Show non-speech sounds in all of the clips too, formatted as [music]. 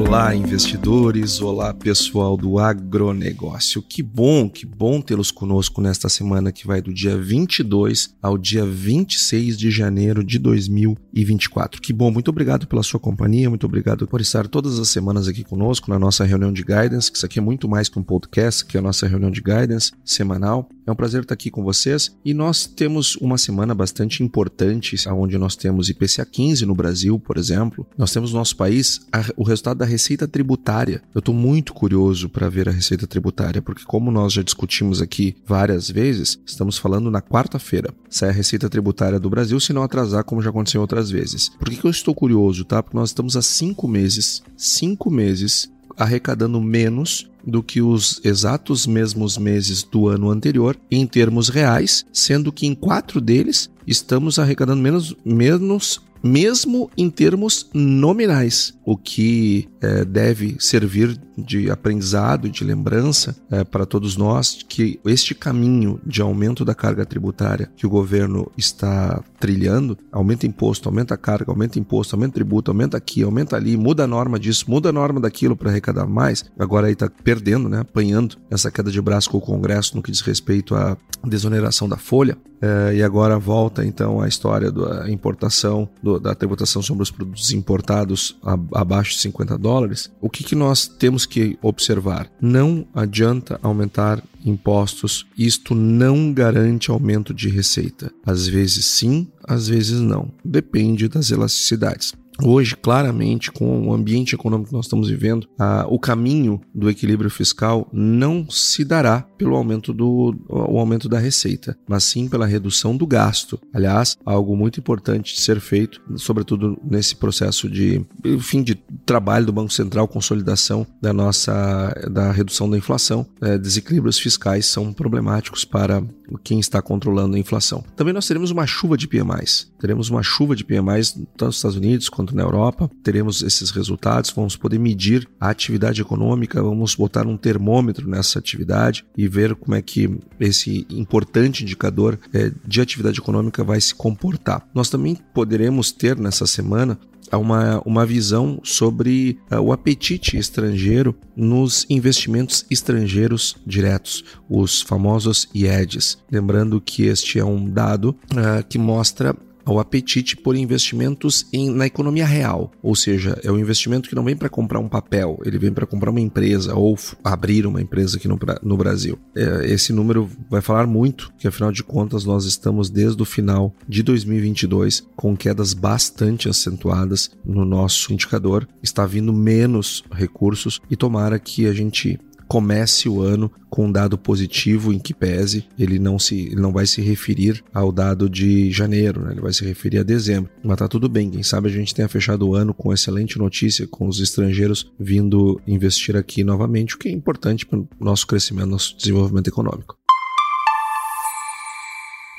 Olá, investidores! Olá, pessoal do agronegócio. Que bom, que bom tê-los conosco nesta semana que vai do dia 22 ao dia 26 de janeiro de 2024. Que bom, muito obrigado pela sua companhia, muito obrigado por estar todas as semanas aqui conosco na nossa reunião de guidance, que isso aqui é muito mais que um podcast, que é a nossa reunião de guidance semanal. É um prazer estar aqui com vocês e nós temos uma semana bastante importante, onde nós temos IPCA 15 no Brasil, por exemplo. Nós temos no nosso país o resultado da receita tributária. Eu estou muito curioso para ver a receita tributária, porque como nós já discutimos aqui várias vezes, estamos falando na quarta-feira. Sai a receita tributária do Brasil, se não atrasar, como já aconteceu outras vezes. Por que, que eu estou curioso, tá? Porque nós estamos há cinco meses, cinco meses arrecadando menos do que os exatos mesmos meses do ano anterior em termos reais, sendo que em quatro deles estamos arrecadando menos, menos mesmo em termos nominais, o que é, deve servir de aprendizado e de lembrança é, para todos nós que este caminho de aumento da carga tributária que o governo está trilhando, aumenta imposto, aumenta carga, aumenta imposto, aumenta tributo, aumenta aqui, aumenta ali, muda a norma disso, muda a norma daquilo para arrecadar mais, agora aí está perdendo, né, apanhando essa queda de braço com o Congresso no que diz respeito à desoneração da folha, é, e agora volta então a história da importação, do, da tributação sobre os produtos importados abaixo de 50 dólares. O que, que nós temos que observar? Não adianta aumentar impostos, isto não garante aumento de receita. Às vezes sim, às vezes não. Depende das elasticidades. Hoje, claramente, com o ambiente econômico que nós estamos vivendo, a, o caminho do equilíbrio fiscal não se dará pelo aumento, do, o aumento da receita, mas sim pela redução do gasto. Aliás, algo muito importante de ser feito, sobretudo nesse processo de fim de trabalho do Banco Central, consolidação da nossa da redução da inflação. É, desequilíbrios fiscais são problemáticos para quem está controlando a inflação. Também nós teremos uma chuva de PMIs. Teremos uma chuva de PMIs tanto nos Estados Unidos quanto na Europa. Teremos esses resultados, vamos poder medir a atividade econômica, vamos botar um termômetro nessa atividade e ver como é que esse importante indicador é, de atividade econômica vai se comportar. Nós também poderemos ter nessa semana uma, uma visão sobre uh, o apetite estrangeiro nos investimentos estrangeiros diretos, os famosos IEDs. Lembrando que este é um dado uh, que mostra ao apetite por investimentos em, na economia real, ou seja, é um investimento que não vem para comprar um papel, ele vem para comprar uma empresa ou abrir uma empresa aqui no, no Brasil. É, esse número vai falar muito, que afinal de contas nós estamos desde o final de 2022 com quedas bastante acentuadas no nosso indicador, está vindo menos recursos e tomara que a gente comece o ano com um dado positivo em que pese, ele não se ele não vai se referir ao dado de janeiro, né? ele vai se referir a dezembro. Mas tá tudo bem, quem sabe a gente tenha fechado o ano com excelente notícia, com os estrangeiros vindo investir aqui novamente, o que é importante para o nosso crescimento, nosso desenvolvimento econômico.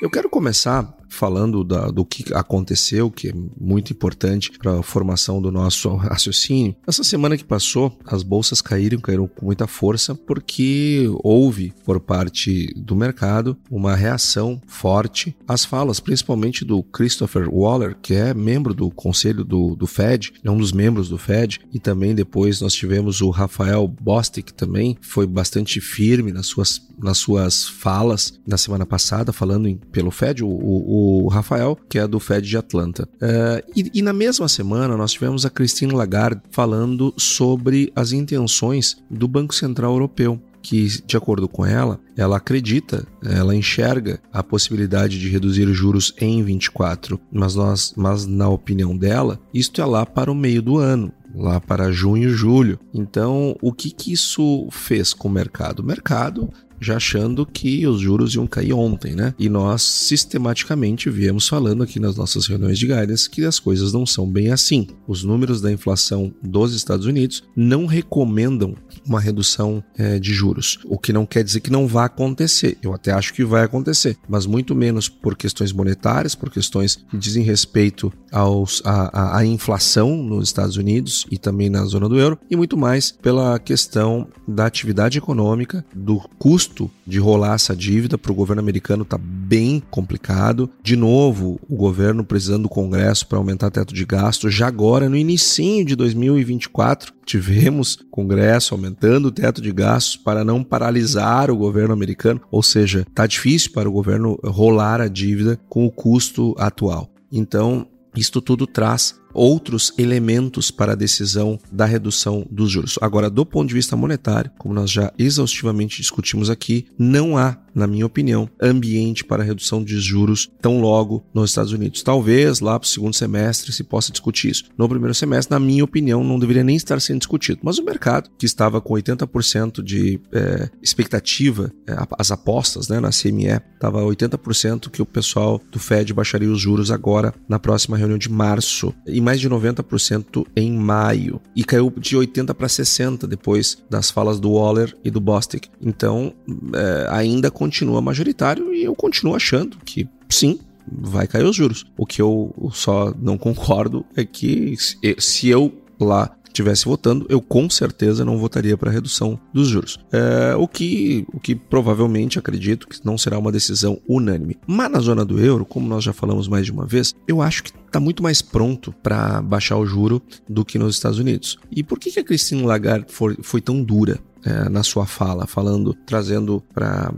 Eu quero começar falando da, do que aconteceu, que é muito importante para a formação do nosso raciocínio. Essa semana que passou, as bolsas caíram, caíram com muita força, porque houve, por parte do mercado, uma reação forte às falas, principalmente do Christopher Waller, que é membro do conselho do, do Fed, é um dos membros do Fed, e também depois nós tivemos o Rafael Bostic também, foi bastante firme nas suas, nas suas falas na semana passada, falando em, pelo Fed, o, o o Rafael, que é do Fed de Atlanta. Uh, e, e, na mesma semana nós tivemos a Christine Lagarde falando sobre as intenções do Banco Central Europeu. que, de acordo com ela, ela acredita, ela enxerga a possibilidade de reduzir os juros em 24, mas nós, mas na opinião dela, isto é lá para o meio do ano, lá para junho, julho. Então, o que, que isso fez com o mercado? O mercado já achando que os juros iam cair ontem, né? E nós sistematicamente viemos falando aqui nas nossas reuniões de guidance que as coisas não são bem assim. Os números da inflação dos Estados Unidos não recomendam uma redução é, de juros, o que não quer dizer que não vá acontecer. Eu até acho que vai acontecer, mas muito menos por questões monetárias, por questões que dizem respeito aos, a, a, a inflação nos Estados Unidos e também na zona do euro, e muito mais pela questão da atividade econômica, do custo de rolar essa dívida para o governo americano está bem complicado. De novo, o governo precisando do Congresso para aumentar o teto de gasto. Já agora, no início de 2024, tivemos Congresso aumentando o teto de gastos para não paralisar o governo americano. Ou seja, está difícil para o governo rolar a dívida com o custo atual. Então, isto tudo traz outros elementos para a decisão da redução dos juros. Agora, do ponto de vista monetário, como nós já exaustivamente discutimos aqui, não há na minha opinião, ambiente para redução de juros tão logo nos Estados Unidos. Talvez lá para o segundo semestre se possa discutir isso. No primeiro semestre, na minha opinião, não deveria nem estar sendo discutido. Mas o mercado, que estava com 80% de é, expectativa, é, as apostas né, na CME, estava 80% que o pessoal do Fed baixaria os juros agora na próxima reunião de março e mais de 90% em maio. E caiu de 80% para 60% depois das falas do Waller e do Bostic. Então, é, ainda continua majoritário e eu continuo achando que sim, vai cair os juros. O que eu só não concordo é que se eu lá estivesse votando, eu com certeza não votaria para redução dos juros. É, o, que, o que provavelmente acredito que não será uma decisão unânime. Mas na zona do euro, como nós já falamos mais de uma vez, eu acho que está muito mais pronto para baixar o juro do que nos Estados Unidos. E por que, que a Christine Lagarde foi, foi tão dura é, na sua fala, falando, trazendo para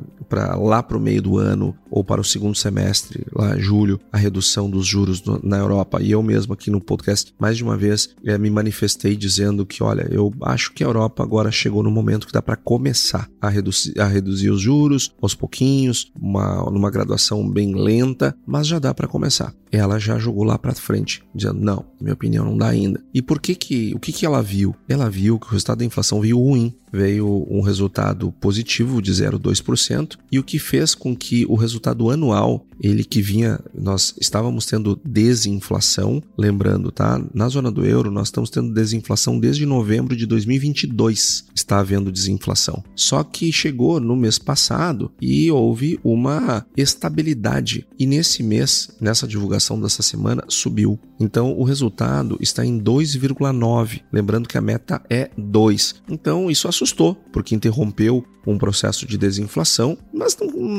lá para o meio do ano ou para o segundo semestre, lá julho, a redução dos juros no, na Europa. E eu mesmo aqui no podcast, mais de uma vez, é, me manifestei dizendo que, olha, eu acho que a Europa agora chegou no momento que dá para começar a reduzir, a reduzir os juros aos pouquinhos, uma, numa graduação bem lenta, mas já dá para começar. Ela já jogou lá para frente, dizendo, não, minha opinião, não dá ainda. E por que que, o que que ela viu? Ela viu que o resultado da inflação veio ruim, veio um resultado positivo de 0,2% e o que fez com que o resultado anual, ele que vinha, nós estávamos tendo desinflação, lembrando, tá? Na zona do euro nós estamos tendo desinflação desde novembro de 2022. Está havendo desinflação. Só que chegou no mês passado e houve uma estabilidade e nesse mês, nessa divulgação dessa semana, subiu. Então o resultado está em 2,9, lembrando que a meta é 2. Então isso assustou porque interrompeu um processo de desinflação, mas,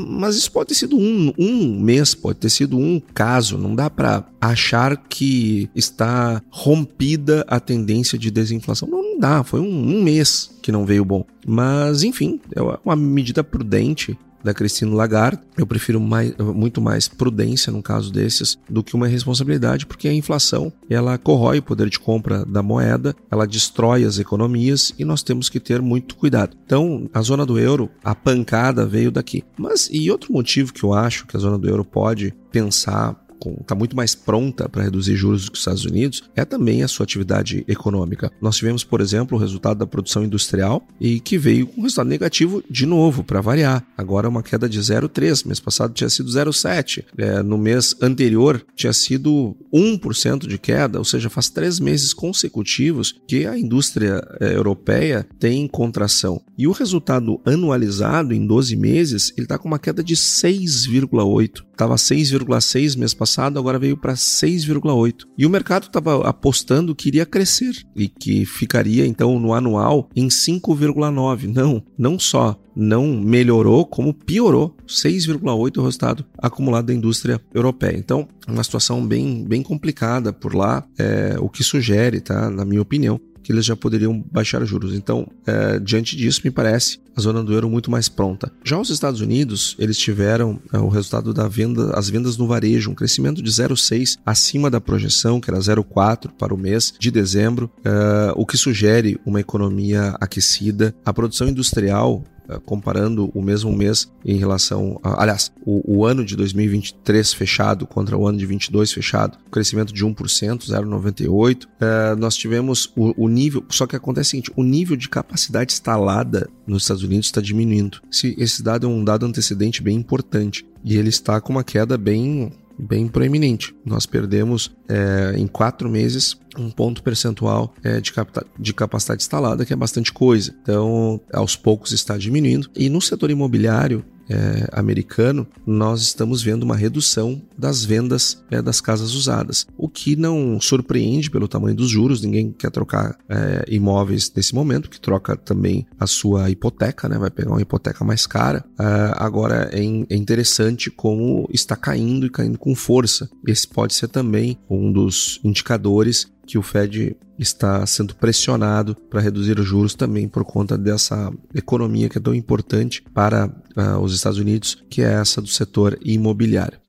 mas isso pode ter sido um, um mês, pode ter sido um caso, não dá para achar que está rompida a tendência de desinflação. Não, não dá, foi um, um mês que não veio bom. Mas, enfim, é uma medida prudente da Christine Lagarde. Eu prefiro mais, muito mais prudência num caso desses do que uma responsabilidade, porque a inflação ela corrói o poder de compra da moeda, ela destrói as economias e nós temos que ter muito cuidado. Então, a zona do euro, a pancada veio daqui. Mas e outro motivo que eu acho que a zona do euro pode pensar está muito mais pronta para reduzir juros do que os Estados Unidos, é também a sua atividade econômica. Nós tivemos, por exemplo, o resultado da produção industrial e que veio com um resultado negativo de novo, para variar. Agora uma queda de 0,3, mês passado tinha sido 0,7, é, no mês anterior tinha sido 1% de queda, ou seja, faz três meses consecutivos que a indústria é, europeia tem contração. E o resultado anualizado em 12 meses, ele está com uma queda de 6,8. Estava 6,6 mês passado, agora veio para 6,8. E o mercado estava apostando que iria crescer e que ficaria então no anual em 5,9. Não, não só não melhorou, como piorou. 6,8 o resultado acumulado da indústria europeia. Então, uma situação bem, bem complicada por lá, é, o que sugere, tá, na minha opinião, que eles já poderiam baixar juros. Então, é, diante disso, me parece a zona do euro muito mais pronta. Já os Estados Unidos, eles tiveram é, o resultado da venda, as vendas no varejo, um crescimento de 0,6 acima da projeção, que era 0,4 para o mês de dezembro, é, o que sugere uma economia aquecida. A produção industrial comparando o mesmo mês em relação. A, aliás, o, o, ano de 2023 fechado contra o ano de 22 fechado, crescimento de 1%, 0,98%. Uh, nós tivemos o, o, nível. Só que acontece o seguinte: o nível de capacidade instalada nos Estados Unidos está diminuindo. Esse dado é um dado antecedente bem importante. E ele está com uma queda bem bem proeminente. Nós perdemos é, em quatro meses um ponto percentual é, de, de capacidade instalada, que é bastante coisa. Então, aos poucos está diminuindo. E no setor imobiliário, é, americano, nós estamos vendo uma redução das vendas é, das casas usadas, o que não surpreende pelo tamanho dos juros. Ninguém quer trocar é, imóveis nesse momento, que troca também a sua hipoteca, né? vai pegar uma hipoteca mais cara. É, agora é, é interessante como está caindo e caindo com força. Esse pode ser também um dos indicadores que o Fed está sendo pressionado para reduzir os juros também por conta dessa economia que é tão importante para uh, os Estados Unidos, que é essa do setor imobiliário.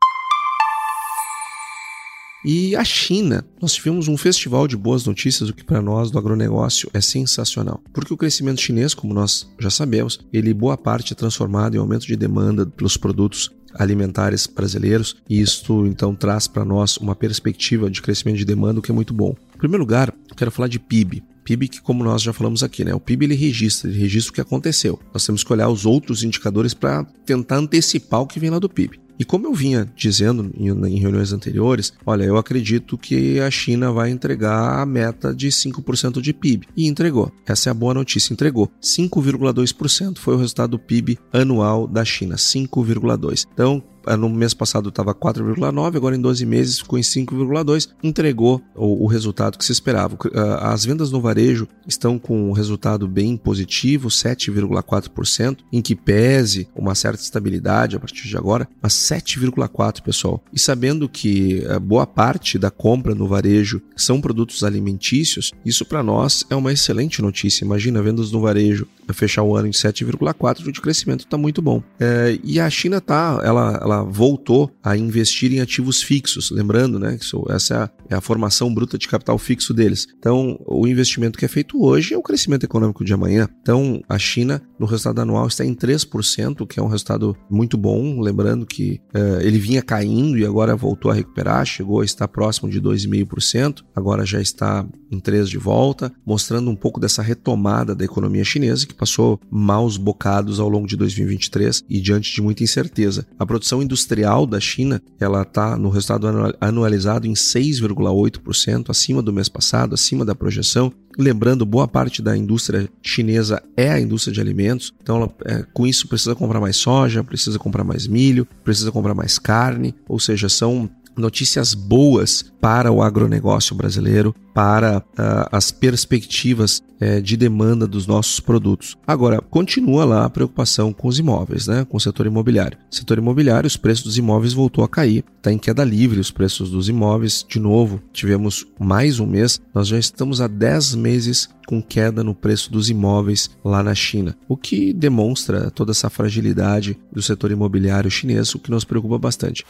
E a China, nós tivemos um festival de boas notícias, o que para nós do agronegócio é sensacional. Porque o crescimento chinês, como nós já sabemos, ele boa parte é transformado em aumento de demanda pelos produtos alimentares brasileiros, e isto então traz para nós uma perspectiva de crescimento de demanda que é muito bom. Em primeiro lugar, quero falar de PIB. PIB que, como nós já falamos aqui, né? O PIB ele registra, ele registra o que aconteceu. Nós temos que olhar os outros indicadores para tentar antecipar o que vem lá do PIB. E como eu vinha dizendo em, reuniões anteriores, olha, eu acredito que a China vai entregar a meta de 5% de PIB. E entregou. Essa é a boa notícia, entregou. 5,2% foi o resultado do PIB anual da China, 5,2%. Então, no mês passado estava 4,9, agora em 12 meses ficou em 5,2, entregou o, o, resultado que se esperava. Ah, as vendas no varejo estão com um resultado bem positivo, 7,4%, em que pese uma certa estabilidade a partir de agora, mas 7,4%, pessoal. E sabendo que ah, boa parte da compra no varejo são produtos alimentícios, isso para nós é uma excelente notícia. Imagina vendas no varejo fechar o ano em 7,4, o crescimento está muito bom. É, e a China tá, ela, ela voltou a investir em ativos fixos, lembrando, né, isso, essa é a, é a, formação bruta de capital fixo deles. Então, o investimento que é feito hoje é o crescimento econômico de amanhã. Então, a China, no resultado anual, está em 3%, que é um resultado muito bom, lembrando que é, ele vinha caindo e agora voltou a recuperar, chegou a estar próximo de 2,5%, agora já está em 3% de volta, mostrando um pouco dessa retomada da economia chinesa, que passou maus bocados ao longo de 2023 e diante de muita incerteza. A produção industrial da China, ela está no resultado anualizado em 6,8%, acima do mês passado, acima da projeção. Lembrando, boa parte da indústria chinesa é a indústria de alimentos, então ela, é, com isso precisa comprar mais soja, precisa comprar mais milho, precisa comprar mais carne, ou seja, são notícias boas para o agronegócio brasileiro, para uh, as perspectivas uh, de demanda dos nossos produtos. Agora, continua lá a preocupação com os imóveis, né? com o setor imobiliário. setor imobiliário, os preços dos imóveis voltou a cair, está em queda livre os preços dos imóveis. De novo, tivemos mais um mês, nós já estamos há 10 meses com queda no preço dos imóveis lá na China, o que demonstra toda essa fragilidade do setor imobiliário chinês, o que nos preocupa bastante.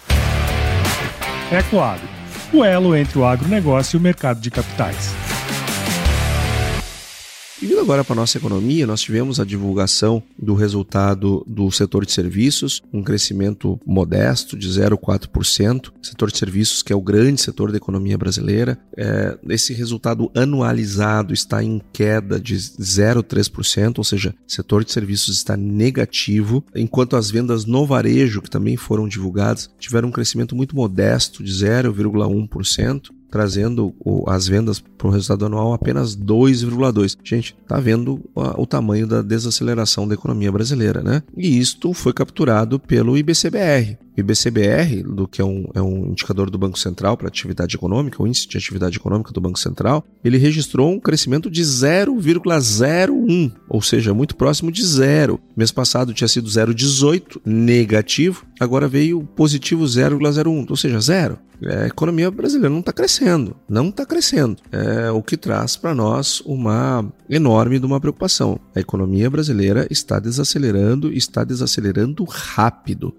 Ecoagro, o elo entre o agronegócio e o mercado de capitais. E vindo agora para a nossa economia, nós tivemos a divulgação do resultado do setor de serviços, um crescimento modesto de 0,4%. Setor de serviços, que é o grande setor da economia brasileira, é, esse resultado anualizado está em queda de 0,3%, ou seja, setor de serviços está negativo, enquanto as vendas no varejo, que também foram divulgadas, tiveram um crescimento muito modesto de 0,1% trazendo as vendas para o resultado anual apenas 2,2. Gente, tá vendo o tamanho da desaceleração da economia brasileira, né? E isto foi capturado pelo IBCBR. IBCBR, do que é um, é um indicador do Banco Central para atividade econômica, o índice de atividade econômica do Banco Central, ele registrou um crescimento de 0,01, ou seja, muito próximo de zero. Mês passado tinha sido 0,18 negativo, agora veio positivo 0,01, ou seja, zero. É, a economia brasileira não está crescendo, não está crescendo. É o que traz para nós uma enorme de uma preocupação. A economia brasileira está desacelerando, está desacelerando rápido.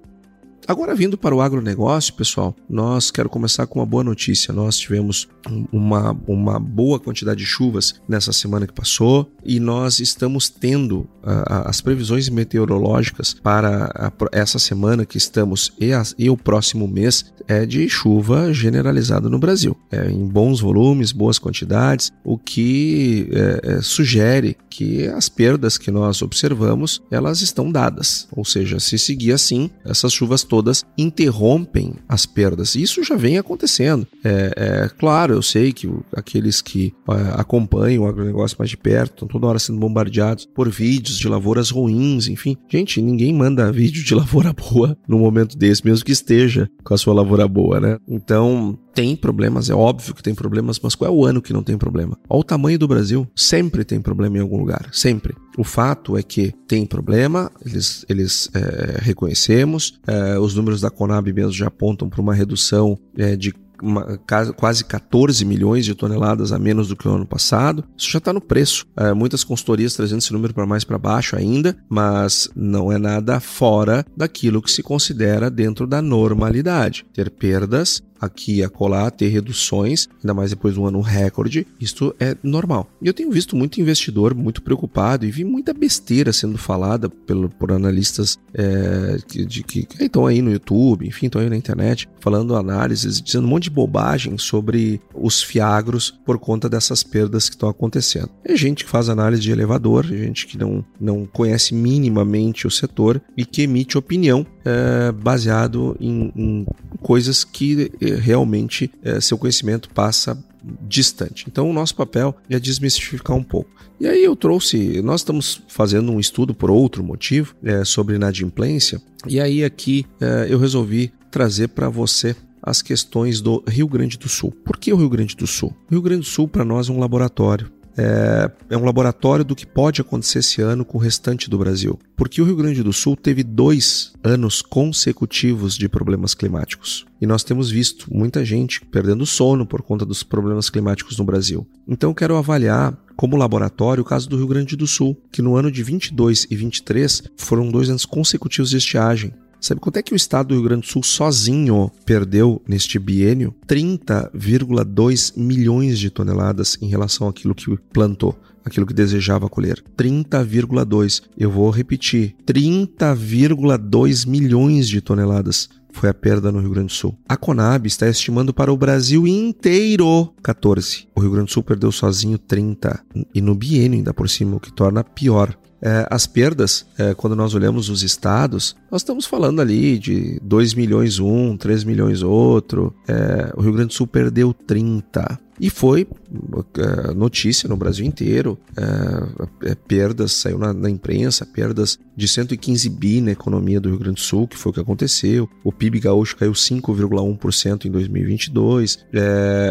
Agora, vindo para o agronegócio, pessoal, nós quero começar com uma boa notícia. Nós tivemos uma, uma boa quantidade de chuvas nessa semana que passou e nós estamos tendo uh, as previsões meteorológicas para a, essa semana que estamos e, e, o próximo mês é de chuva generalizada no Brasil, é, em bons volumes, boas quantidades, o que é, é, sugere que as perdas que nós observamos elas estão dadas, ou seja, se seguir assim, essas chuvas todas interrompem as perdas. Isso já vem acontecendo. É, é claro, eu sei que aqueles que é, acompanham o agronegócio mais de perto estão toda hora sendo bombardeados por vídeos de lavouras ruins, enfim. Gente, ninguém manda [laughs] vídeo de lavoura boa no momento desse, mesmo que esteja com a sua lavoura boa, né? Então, tem problemas, é óbvio que tem problemas, mas qual é o ano que não tem problema? Olha o tamanho do Brasil, sempre tem problema em algum lugar, sempre. O fato é que tem problema, eles, eles é, reconhecemos, é, os números da Conab mesmo já apontam para uma redução é, de uma, quase 14 milhões de toneladas a menos do que o ano passado. Isso já está no preço. É, muitas consultorias trazendo esse número para mais para baixo ainda, mas não é nada fora daquilo que se considera dentro da normalidade. Ter perdas aqui e acolá, ter reduções, ainda mais depois de um ano recorde, isto é normal. E eu tenho visto muito investidor muito preocupado e vi muita besteira sendo falada pelo, por analistas é, de, que, que estão aí no YouTube, enfim, estão aí na internet, falando análises, dizendo um monte de bobagem sobre os fiagros por conta dessas perdas que estão acontecendo. É gente que faz análise de elevador, é gente que não, não conhece minimamente o setor e que emite opinião é, baseado em, em coisas que realmente é, seu conhecimento passa distante. Então, o nosso papel é desmistificar um pouco. E aí eu trouxe, nós estamos fazendo um estudo por outro motivo é, sobre inadimplência, e aí aqui é, eu resolvi trazer para você as questões do Rio Grande do Sul. Por que o Rio Grande do Sul? O Rio Grande do Sul para nós é um laboratório é, é um laboratório do que pode acontecer esse ano com o restante do Brasil. Porque o Rio Grande do Sul teve dois anos consecutivos de problemas climáticos. E nós temos visto muita gente perdendo sono por conta dos problemas climáticos no Brasil. Então, quero avaliar como laboratório o caso do Rio Grande do Sul, que no ano de 22 e 23 foram dois anos consecutivos de estiagem. Sabe quanto é que o estado do Rio Grande do Sul sozinho perdeu neste biênio? 30,2 milhões de toneladas em relação àquilo que plantou, aquilo que desejava colher. 30,2. Eu vou repetir: 30,2 milhões de toneladas foi a perda no Rio Grande do Sul. A Conab está estimando para o Brasil inteiro 14. O Rio Grande do Sul perdeu sozinho 30 e no biênio ainda por cima, o que torna pior. É, as perdas, é, quando nós olhamos os estados, nós estamos falando ali de 2 milhões um, 3 milhões outro. É, o Rio Grande do Sul perdeu 30. E foi é, notícia no Brasil inteiro, é, é, perdas, saiu na, na, imprensa, perdas de 115 bi na economia do Rio Grande do Sul, que foi o que aconteceu. O PIB gaúcho caiu 5,1% em 2022, é,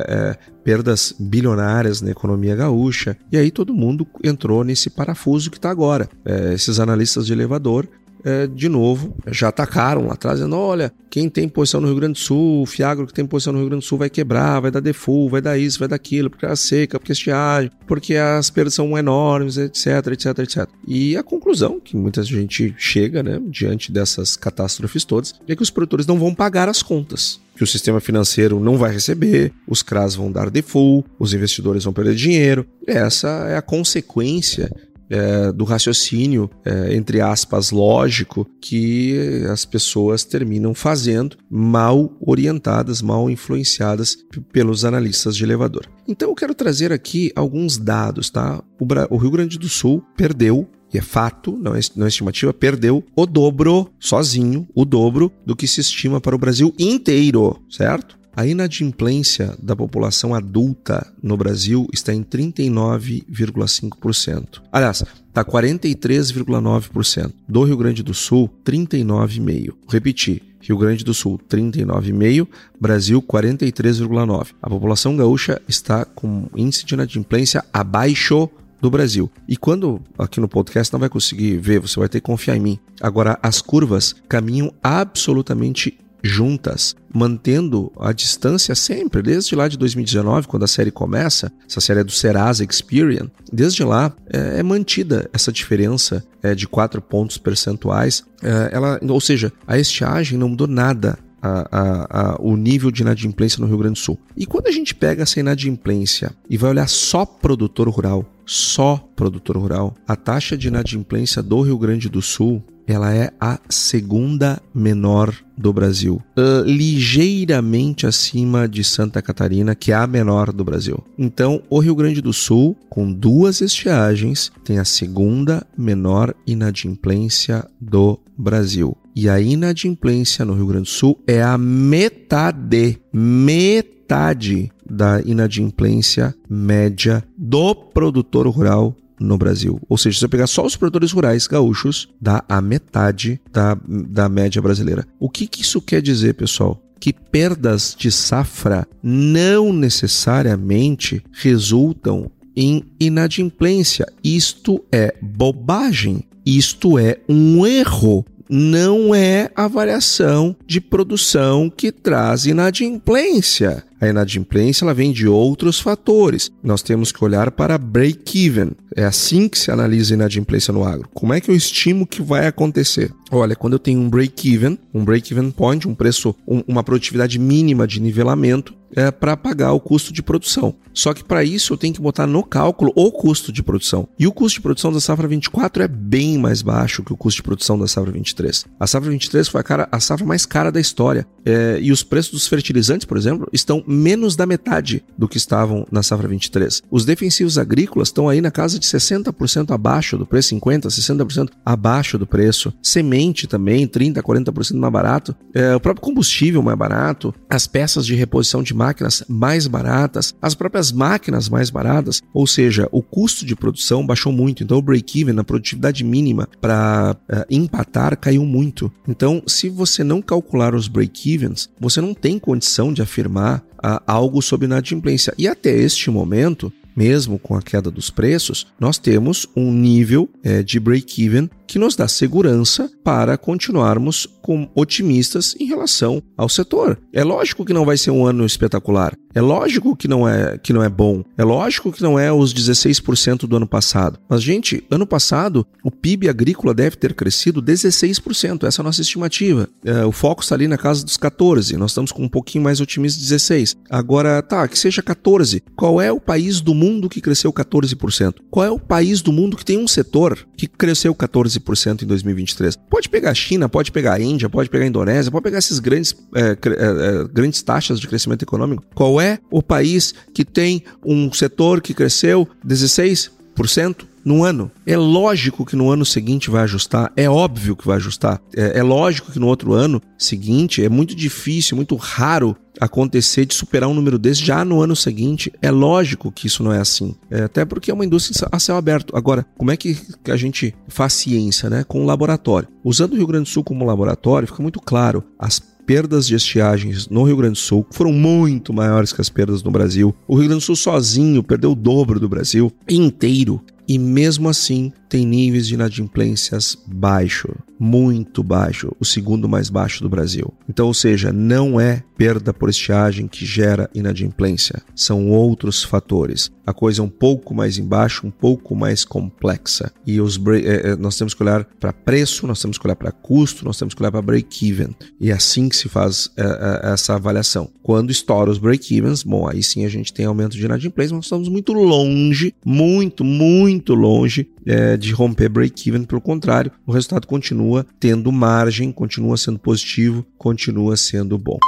é, perdas bilionárias na economia gaúcha. E aí todo mundo entrou nesse parafuso que está agora. É, esses analistas de elevador é, de novo, já atacaram lá atrás, dizendo: olha, quem tem posição no Rio Grande do Sul, o Fiagro que tem posição no Rio Grande do Sul vai quebrar, vai dar default, vai dar isso, vai dar aquilo, porque é seca, porque é estiagem, porque as perdas são enormes, etc, etc, etc. E a conclusão que muita gente chega, né, diante dessas catástrofes todas, é que os produtores não vão pagar as contas que o sistema financeiro não vai receber, os CRAs vão dar default, os investidores vão perder dinheiro. Essa é a consequência é, do raciocínio, é, entre aspas, lógico, que as pessoas terminam fazendo, mal orientadas, mal influenciadas pelos analistas de elevador. Então eu quero trazer aqui alguns dados, tá? O, o Rio Grande do Sul perdeu e é fato, não é, não é estimativa, perdeu o dobro, sozinho, o dobro do que se estima para o Brasil inteiro, certo? A inadimplência da população adulta no Brasil está em 39,5%. Aliás, está 43,9%. Do Rio Grande do Sul, 39,5%. Repetir. Rio Grande do Sul 39,5%, Brasil 43,9%. A população gaúcha está com índice de inadimplência abaixo do Brasil. E quando aqui no podcast não vai conseguir ver, você vai ter que confiar em mim. Agora as curvas caminham absolutamente juntas, mantendo a distância sempre, desde lá de 2019, quando a série começa, essa série é do Serasa Experian, desde lá é, é mantida essa diferença é, de 4 pontos percentuais. É, ela, ou seja, a estiagem não mudou nada a, a, a, o nível de inadimplência no Rio Grande do Sul. E quando a gente pega essa inadimplência e vai olhar só produtor rural, só produtor rural, a taxa de inadimplência do Rio Grande do Sul ela é a segunda menor do Brasil, uh, ligeiramente acima de Santa Catarina, que é a menor do Brasil. Então, o Rio Grande do Sul, com duas estiagens, tem a segunda menor inadimplência do Brasil. E a inadimplência no Rio Grande do Sul é a metade, metade da inadimplência média do produtor rural no Brasil. Ou seja, se eu pegar só os produtores rurais gaúchos, dá a metade da, da média brasileira. O que, que isso quer dizer, pessoal? que perdas de safra não necessariamente resultam em inadimplência. Isto é bobagem. Isto é um erro. Não é a variação de produção que traz inadimplência. A inadimplência ela vem de outros fatores. Nós temos que olhar para break-even. É assim que se analisa a inadimplência no agro. Como é que eu estimo que vai acontecer? Olha, quando eu tenho um break-even, um break-even point, um preço, um, uma produtividade mínima de nivelamento, é, para pagar o custo de produção. Só que para isso eu tenho que botar no cálculo o custo de produção. E o custo de produção da safra 24 é bem mais baixo que o custo de produção da safra 23. A safra 23 foi a, cara, a safra mais cara da história. É, e os preços dos fertilizantes, por exemplo, estão menos da metade do que estavam na safra 23. Os defensivos agrícolas estão aí na casa de 60% abaixo do preço, 50%, 60% abaixo do preço. Semente também, 30%, 40% mais barato. É, o próprio combustível mais barato. As peças de reposição de máquinas mais baratas. As próprias máquinas mais baratas. Ou seja, o custo de produção baixou muito. Então o break-even, a produtividade mínima para uh, é, empatar, caiu muito. Então, se você não calcular os break-evens, você não tem condição de afirmar algo sobre inadimplência. E até este momento, mesmo com a queda dos preços, nós temos um nível é, de break-even que nos dá segurança para continuarmos com otimistas em relação ao setor. É lógico que não vai ser um ano espetacular. É lógico que não é que não é bom. É lógico que não é os 16% do ano passado. Mas gente, ano passado o PIB agrícola deve ter crescido 16%. Essa é a nossa estimativa. É, o foco está ali na casa dos 14. Nós estamos com um pouquinho mais otimista 16. Agora, tá, que seja 14. Qual é o país do mundo que cresceu 14%? Qual é o país do mundo que tem um setor que cresceu 14%? 12% em 2023. Pode pegar a China, pode pegar a Índia, pode pegar a Indonésia, pode pegar esses grandes, é, é, é, grandes taxas de crescimento econômico. Qual é o país que tem um setor que cresceu 16%? no ano. É lógico que no ano seguinte vai ajustar, é óbvio que vai ajustar. É, é, lógico que no outro ano seguinte é muito difícil, muito raro acontecer de superar um número desse já no ano seguinte. É lógico que isso não é assim. É, até porque é uma indústria a céu aberto. Agora, como é que a gente faz ciência, né? Com o laboratório. Usando o Rio Grande do Sul como laboratório, fica muito claro as perdas de estiagens no Rio Grande do Sul foram muito maiores que as perdas no Brasil. O Rio Grande do Sul sozinho perdeu o dobro do Brasil inteiro e mesmo assim tem níveis de inadimplências baixo, muito baixo, o segundo mais baixo do Brasil. Então, ou seja, não é perda por estiagem que gera inadimplência, são outros fatores. A coisa é um pouco mais embaixo, um pouco mais complexa. E os é, é, nós temos que olhar para preço, nós temos que olhar para custo, nós temos que olhar para break-even. E é assim que se faz é, é, essa avaliação. Quando estoura os break-evens, bom, aí sim a gente tem aumento de inadimplência, mas estamos muito longe, muito, muito longe é, de romper break-even. Pelo contrário, o resultado continua tendo margem, continua sendo positivo, continua sendo bom.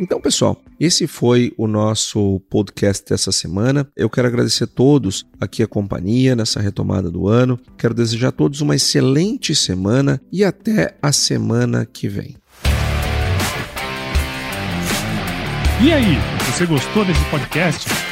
Então, pessoal, esse foi o nosso podcast dessa semana. Eu quero agradecer a todos aqui a companhia nessa retomada do ano. Quero desejar a todos uma excelente semana e até a semana que vem. E aí, você gostou desse podcast?